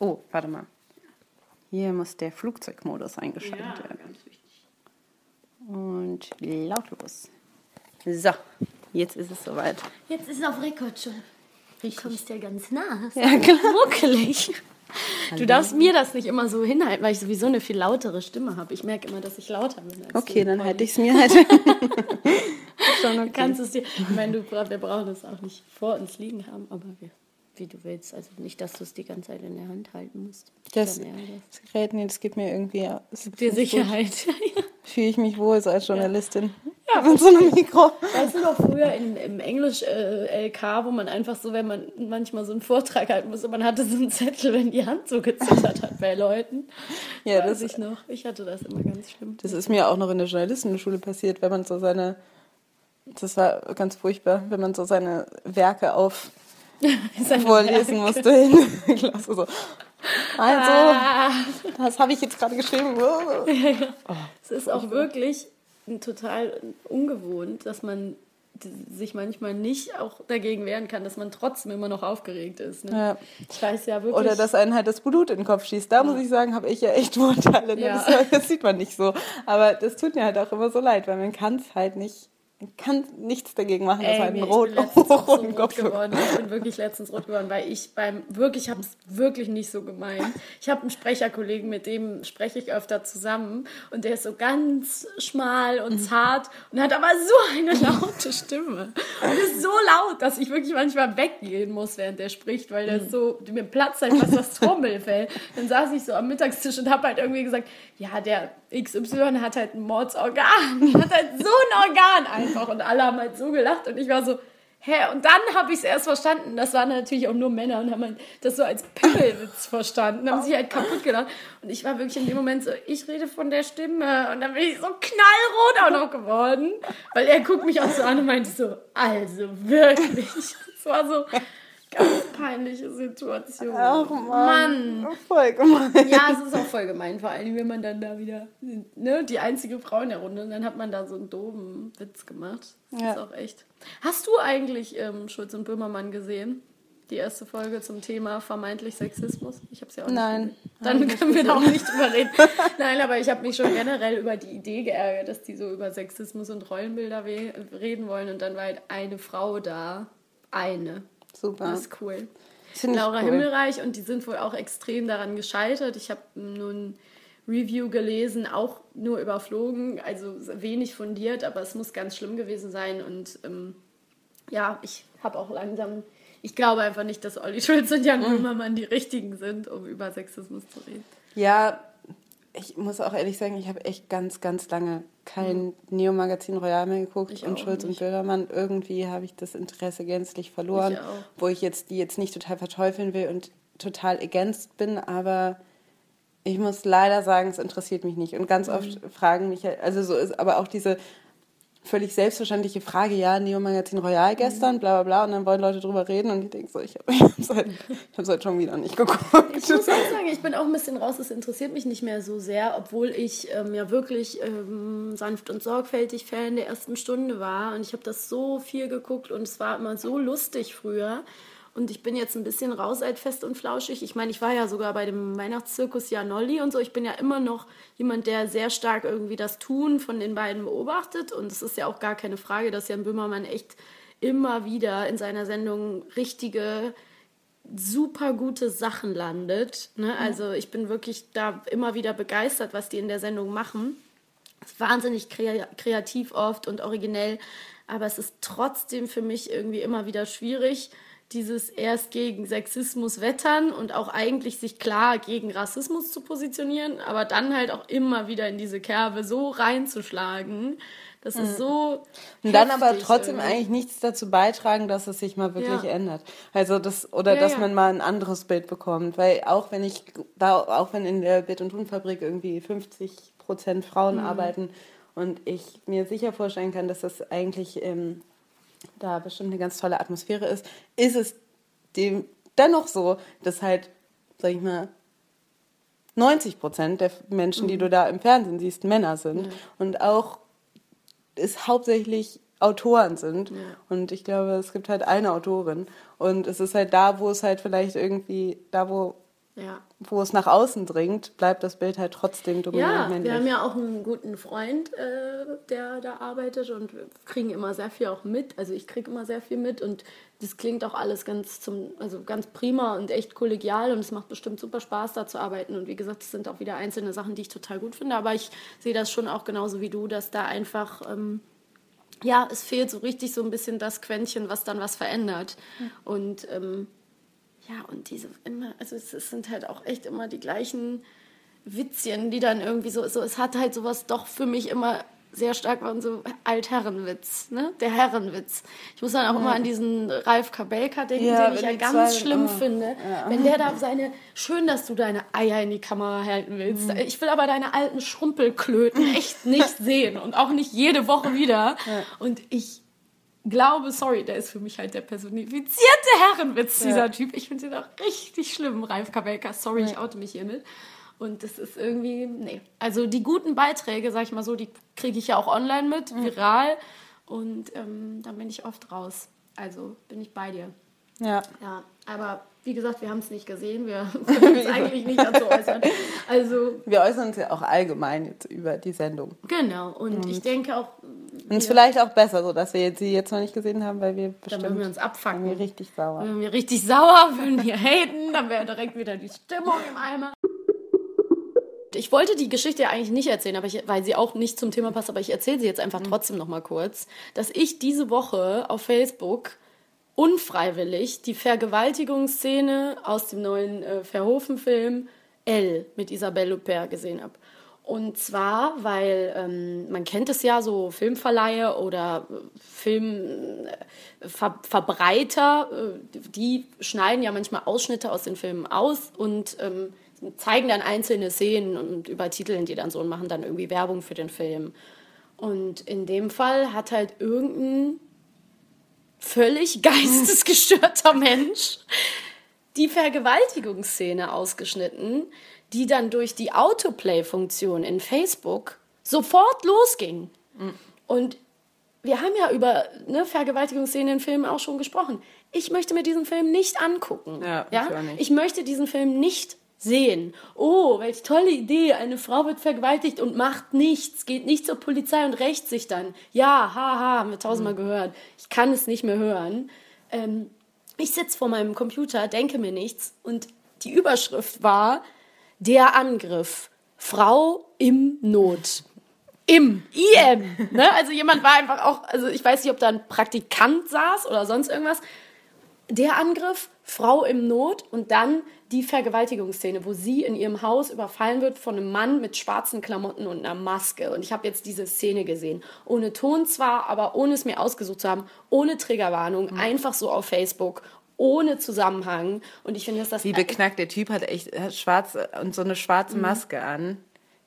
Oh, warte mal. Hier muss der Flugzeugmodus eingeschaltet ja, werden. Und lautlos. So, jetzt ist es soweit. Jetzt ist es auf Rekord schon. Du kommst ja ganz nah. Ja, klar. Muckelig. Du darfst mir das nicht immer so hinhalten, weil ich sowieso eine viel lautere Stimme habe. Ich merke immer, dass ich lauter bin. okay, dann halte ich es mir halt. Schon okay. Kannst es dir. Ich meine, du, wir brauchen das auch nicht vor uns liegen haben, aber wir wie du willst. Also nicht, dass du es die ganze Zeit in der Hand halten musst. Das, das Gerät, nee, das gibt mir irgendwie es gibt dir Sicherheit. Fühle ich mich wohl so als Journalistin. Ja, mit so einem Mikro. Weißt du noch früher in, im Englisch äh, LK, wo man einfach so, wenn man manchmal so einen Vortrag halten musste, man hatte so einen Zettel, wenn die Hand so gezittert hat bei Leuten. Ja, Weiß das ich noch. Ich hatte das immer ganz schlimm. Das ist mir auch noch in der Journalistenschule passiert, wenn man so seine, das war ganz furchtbar, wenn man so seine Werke auf vorlesen musste in Klasse. So. Also, ah. das habe ich jetzt gerade geschrieben. Oh. Es ist auch wirklich total ungewohnt, dass man sich manchmal nicht auch dagegen wehren kann, dass man trotzdem immer noch aufgeregt ist. Ne? Ja. Ich weiß ja wirklich. Oder dass einen halt das Blut in den Kopf schießt. Da ja. muss ich sagen, habe ich ja echt Vorteile. Ne? Ja. Das, das, sieht man nicht so. Aber das tut mir halt auch immer so leid, weil man kann es halt nicht kann nichts dagegen machen, dass halt ein rot, roten so Kopf geworden. Ich bin wirklich letztens rot geworden, weil ich beim wirklich habe es wirklich nicht so gemeint. Ich habe einen Sprecherkollegen, mit dem spreche ich öfter zusammen und der ist so ganz schmal und zart und hat aber so eine laute Stimme und ist so laut, dass ich wirklich manchmal weggehen muss, während der spricht, weil der mhm. so mir platzt halt fast das Trommelfell. Dann saß ich so am Mittagstisch und habe halt irgendwie gesagt, ja der XY hat halt ein Mordsorgan, hat halt so ein Organ einfach. Und alle haben halt so gelacht und ich war so, hä? Und dann habe ich es erst verstanden. Das waren natürlich auch nur Männer und haben halt das so als Pimmelwitz verstanden, haben sich halt kaputt gelacht. Und ich war wirklich in dem Moment so, ich rede von der Stimme. Und dann bin ich so knallrot auch noch geworden, weil er guckt mich auch so an und meinte so, also wirklich. Es war so, Ganz peinliche Situation. Ach Mann. Mann. Voll gemein. Ja, es ist auch voll gemein, vor allem wenn man dann da wieder ne, die einzige Frau in der Runde und dann hat man da so einen doofen Witz gemacht. Das ja. ist auch echt. Hast du eigentlich ähm, Schulz und Böhmermann gesehen? Die erste Folge zum Thema vermeintlich Sexismus. Ich habe es ja auch nicht Nein. Dann können wir da auch nicht drüber reden. Nein, aber ich habe mich schon generell über die Idee geärgert, dass die so über Sexismus und Rollenbilder reden wollen und dann war halt eine Frau da. Eine Super. Das ist cool. Laura cool. Himmelreich und die sind wohl auch extrem daran gescheitert. Ich habe nun Review gelesen, auch nur überflogen, also wenig fundiert, aber es muss ganz schlimm gewesen sein. Und ähm, ja, ich habe auch langsam, ich glaube einfach nicht, dass Olli Schulz und Jan mhm. Böhmermann die richtigen sind, um über Sexismus zu reden. Ja, ich muss auch ehrlich sagen, ich habe echt ganz, ganz lange kein mhm. Neo-Magazin Royal mehr geguckt ich und Schulz nicht. und Böhmermann. Irgendwie habe ich das Interesse gänzlich verloren, ich wo ich jetzt die jetzt nicht total verteufeln will und total against bin, aber ich muss leider sagen, es interessiert mich nicht. Und ganz mhm. oft fragen mich, also so ist, aber auch diese völlig selbstverständliche Frage, ja, Neo Magazin Royal gestern, bla bla bla, und dann wollen Leute drüber reden und ich denke so, ich habe es halt, halt schon wieder nicht geguckt. Ich muss auch sagen, ich bin auch ein bisschen raus, es interessiert mich nicht mehr so sehr, obwohl ich ähm, ja wirklich ähm, sanft und sorgfältig Fan der ersten Stunde war und ich habe das so viel geguckt und es war immer so lustig früher. Und ich bin jetzt ein bisschen raus alt fest und flauschig. Ich meine, ich war ja sogar bei dem Weihnachtszirkus Janolli und so. Ich bin ja immer noch jemand, der sehr stark irgendwie das Tun von den beiden beobachtet. Und es ist ja auch gar keine Frage, dass Jan Böhmermann echt immer wieder in seiner Sendung richtige, super gute Sachen landet. Ne? Also ich bin wirklich da immer wieder begeistert, was die in der Sendung machen. Es ist wahnsinnig kreativ oft und originell, aber es ist trotzdem für mich irgendwie immer wieder schwierig dieses erst gegen Sexismus wettern und auch eigentlich sich klar gegen Rassismus zu positionieren, aber dann halt auch immer wieder in diese Kerbe so reinzuschlagen. Das ist so. Und dann aber trotzdem irgendwie. eigentlich nichts dazu beitragen, dass es sich mal wirklich ja. ändert. Also das, oder ja, dass ja. man mal ein anderes Bild bekommt. Weil auch wenn ich da, auch wenn in der Bett- und Tonfabrik irgendwie 50 Prozent Frauen mhm. arbeiten und ich mir sicher vorstellen kann, dass das eigentlich ähm, da bestimmt eine ganz tolle Atmosphäre ist, ist es dem dennoch so, dass halt, sag ich mal, 90 Prozent der Menschen, mhm. die du da im Fernsehen siehst, Männer sind. Ja. Und auch es hauptsächlich Autoren sind. Ja. Und ich glaube, es gibt halt eine Autorin. Und es ist halt da, wo es halt vielleicht irgendwie, da wo ja. wo es nach außen dringt, bleibt das Bild halt trotzdem dominant ja, männlich. Wir haben ja auch einen guten Freund, äh, der da arbeitet und wir kriegen immer sehr viel auch mit. Also ich kriege immer sehr viel mit und das klingt auch alles ganz zum, also ganz prima und echt kollegial und es macht bestimmt super Spaß, da zu arbeiten. Und wie gesagt, es sind auch wieder einzelne Sachen, die ich total gut finde. Aber ich sehe das schon auch genauso wie du, dass da einfach ähm, ja, es fehlt so richtig so ein bisschen das Quäntchen, was dann was verändert. Und ähm, ja, und diese immer, also es, es sind halt auch echt immer die gleichen Witzchen, die dann irgendwie so, so, es hat halt sowas doch für mich immer sehr stark waren so Altherrenwitz, ne? Der Herrenwitz. Ich muss dann auch ja. immer an diesen Ralf Kabelka denken, ja, den ich ja ganz schlimm oh. finde. Ja. Wenn der da seine, schön, dass du deine Eier in die Kamera halten willst. Mhm. Ich will aber deine alten Schrumpelklöten echt nicht sehen und auch nicht jede Woche wieder. Und ich glaube, sorry, der ist für mich halt der personifizierte Herrenwitz, ja. dieser Typ. Ich finde ihn auch richtig schlimm, Ralf Kabelka. Sorry, ja. ich oute mich hiermit. Und das ist irgendwie, nee. Also die guten Beiträge, sag ich mal so, die kriege ich ja auch online mit, mhm. viral. Und ähm, dann bin ich oft raus. Also bin ich bei dir. Ja. Ja, aber wie gesagt, wir haben es nicht gesehen. Wir können uns eigentlich nicht dazu äußern. Also, wir äußern uns ja auch allgemein jetzt über die Sendung. Genau. Und, und ich denke auch. Und es ist vielleicht auch besser, so dass wir sie jetzt noch nicht gesehen haben, weil wir bestimmt. Dann würden wir uns abfangen. wir richtig sauer. Wenn wir richtig sauer, würden wir haten, dann wäre direkt wieder die Stimmung im Eimer. Ich wollte die Geschichte ja eigentlich nicht erzählen, aber ich, weil sie auch nicht zum Thema passt, aber ich erzähle sie jetzt einfach mhm. trotzdem noch mal kurz, dass ich diese Woche auf Facebook unfreiwillig die Vergewaltigungsszene aus dem neuen äh, Verhoeven-Film L mit Isabelle Huppert gesehen habe. Und zwar, weil ähm, man kennt es ja, so Filmverleihe oder Filmverbreiter, äh, äh, die schneiden ja manchmal Ausschnitte aus den Filmen aus und ähm, zeigen dann einzelne Szenen und übertiteln die dann so und machen dann irgendwie Werbung für den Film. Und in dem Fall hat halt irgendein völlig geistesgestörter Mensch die Vergewaltigungsszene ausgeschnitten, die dann durch die Autoplay-Funktion in Facebook sofort losging. Mhm. Und wir haben ja über ne, Vergewaltigungsszenen in Filmen auch schon gesprochen. Ich möchte mir diesen Film nicht angucken. Ja, ja? Ich, ich möchte diesen Film nicht sehen. Oh, welche tolle Idee. Eine Frau wird vergewaltigt und macht nichts, geht nicht zur Polizei und rächt sich dann. Ja, haha, haben wir tausendmal mhm. gehört. Ich kann es nicht mehr hören. Ähm, ich sitze vor meinem Computer, denke mir nichts und die Überschrift war der Angriff. Frau im Not. Im, IM. Ne? Also jemand war einfach auch, also ich weiß nicht, ob da ein Praktikant saß oder sonst irgendwas. Der Angriff, Frau im Not und dann die Vergewaltigungsszene, wo sie in ihrem Haus überfallen wird von einem Mann mit schwarzen Klamotten und einer Maske. Und ich habe jetzt diese Szene gesehen. Ohne Ton zwar, aber ohne es mir ausgesucht zu haben, ohne Triggerwarnung, mhm. einfach so auf Facebook, ohne Zusammenhang. Und ich finde, dass das. Wie beknackt, der Typ hat echt hat schwarz und so eine schwarze mhm. Maske an.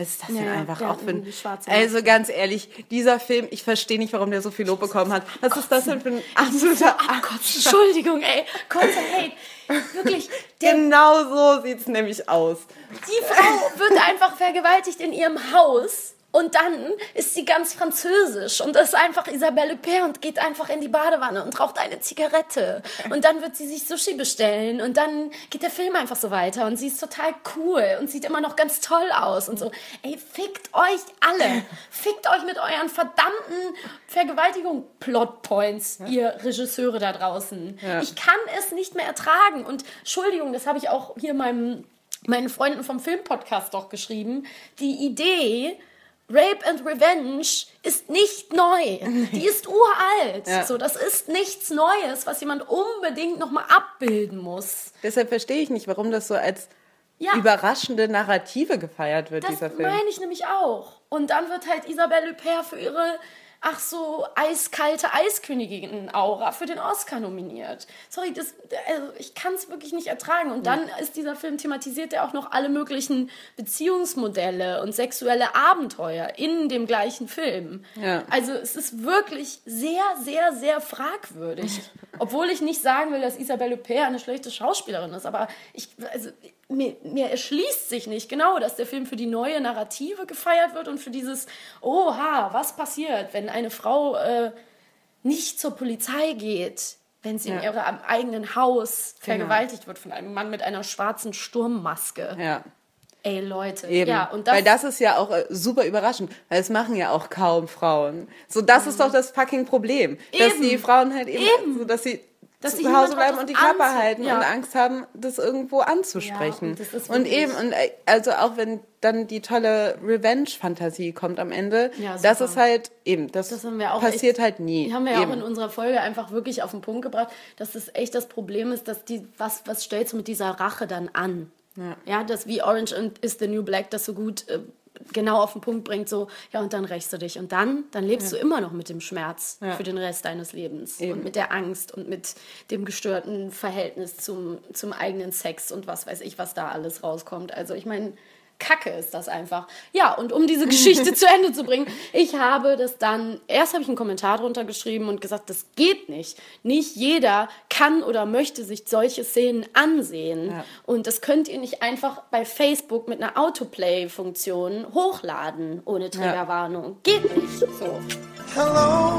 Was ist das denn ja, einfach auch für ein... Also ganz ehrlich, dieser Film, ich verstehe nicht, warum der so viel Lob bekommen hat. Was ist das denn für ein absoluter... Entschuldigung, ey. Kurzer Hate. Wirklich. genau so sieht es nämlich aus. Die Frau wird einfach vergewaltigt in ihrem Haus und dann ist sie ganz französisch und ist einfach Isabelle Huppert und geht einfach in die Badewanne und raucht eine Zigarette. Und dann wird sie sich Sushi bestellen und dann geht der Film einfach so weiter und sie ist total cool und sieht immer noch ganz toll aus und so. Ey, fickt euch alle. Fickt euch mit euren verdammten Vergewaltigung Plotpoints, ja. ihr Regisseure da draußen. Ja. Ich kann es nicht mehr ertragen und Entschuldigung, das habe ich auch hier meinem meinen Freunden vom Filmpodcast doch geschrieben. Die Idee, Rape and Revenge ist nicht neu. Die ist uralt. Ja. So, das ist nichts Neues, was jemand unbedingt nochmal abbilden muss. Deshalb verstehe ich nicht, warum das so als ja. überraschende Narrative gefeiert wird, das dieser Film. Das meine ich nämlich auch. Und dann wird halt Isabelle Huppert für ihre ach so, eiskalte Eiskönigin-Aura für den Oscar nominiert. Sorry, das, also ich kann es wirklich nicht ertragen. Und dann ist dieser Film thematisiert ja auch noch alle möglichen Beziehungsmodelle und sexuelle Abenteuer in dem gleichen Film. Ja. Also es ist wirklich sehr, sehr, sehr fragwürdig. Obwohl ich nicht sagen will, dass Isabelle Huppert eine schlechte Schauspielerin ist, aber ich, also mir, mir erschließt sich nicht genau, dass der Film für die neue Narrative gefeiert wird und für dieses, oha, was passiert, wenn eine Frau äh, nicht zur Polizei geht, wenn sie ja. in ihrem eigenen Haus genau. vergewaltigt wird von einem Mann mit einer schwarzen Sturmmaske. Ja. Ey, Leute. Eben. Ja, und das weil das ist ja auch äh, super überraschend, weil es machen ja auch kaum Frauen. So, das mhm. ist doch das fucking Problem. Eben. Dass die Frauen halt eben, eben. so dass sie dass zu Hause bleiben und die Klappe halten ja. und Angst haben, das irgendwo anzusprechen. Ja, und, und, eben, und äh, also auch wenn dann die tolle Revenge-Fantasie kommt am Ende, ja, das ist halt eben, das, das passiert echt, halt nie. Die haben wir ja auch in unserer Folge einfach wirklich auf den Punkt gebracht, dass das echt das Problem ist, dass die, was, was stellst du mit dieser Rache dann an? Ja, ja das wie Orange is the New Black das so gut äh, genau auf den Punkt bringt, so, ja, und dann rächst du dich. Und dann, dann lebst ja. du immer noch mit dem Schmerz ja. für den Rest deines Lebens. Eben. Und mit der Angst und mit dem gestörten Verhältnis zum, zum eigenen Sex und was weiß ich, was da alles rauskommt. Also ich meine, Kacke ist das einfach. Ja, und um diese Geschichte zu Ende zu bringen, ich habe das dann, erst habe ich einen Kommentar drunter geschrieben und gesagt, das geht nicht. Nicht jeder kann oder möchte sich solche Szenen ansehen. Ja. Und das könnt ihr nicht einfach bei Facebook mit einer Autoplay-Funktion hochladen, ohne Triggerwarnung. Ja. Geht nicht. So. Hello.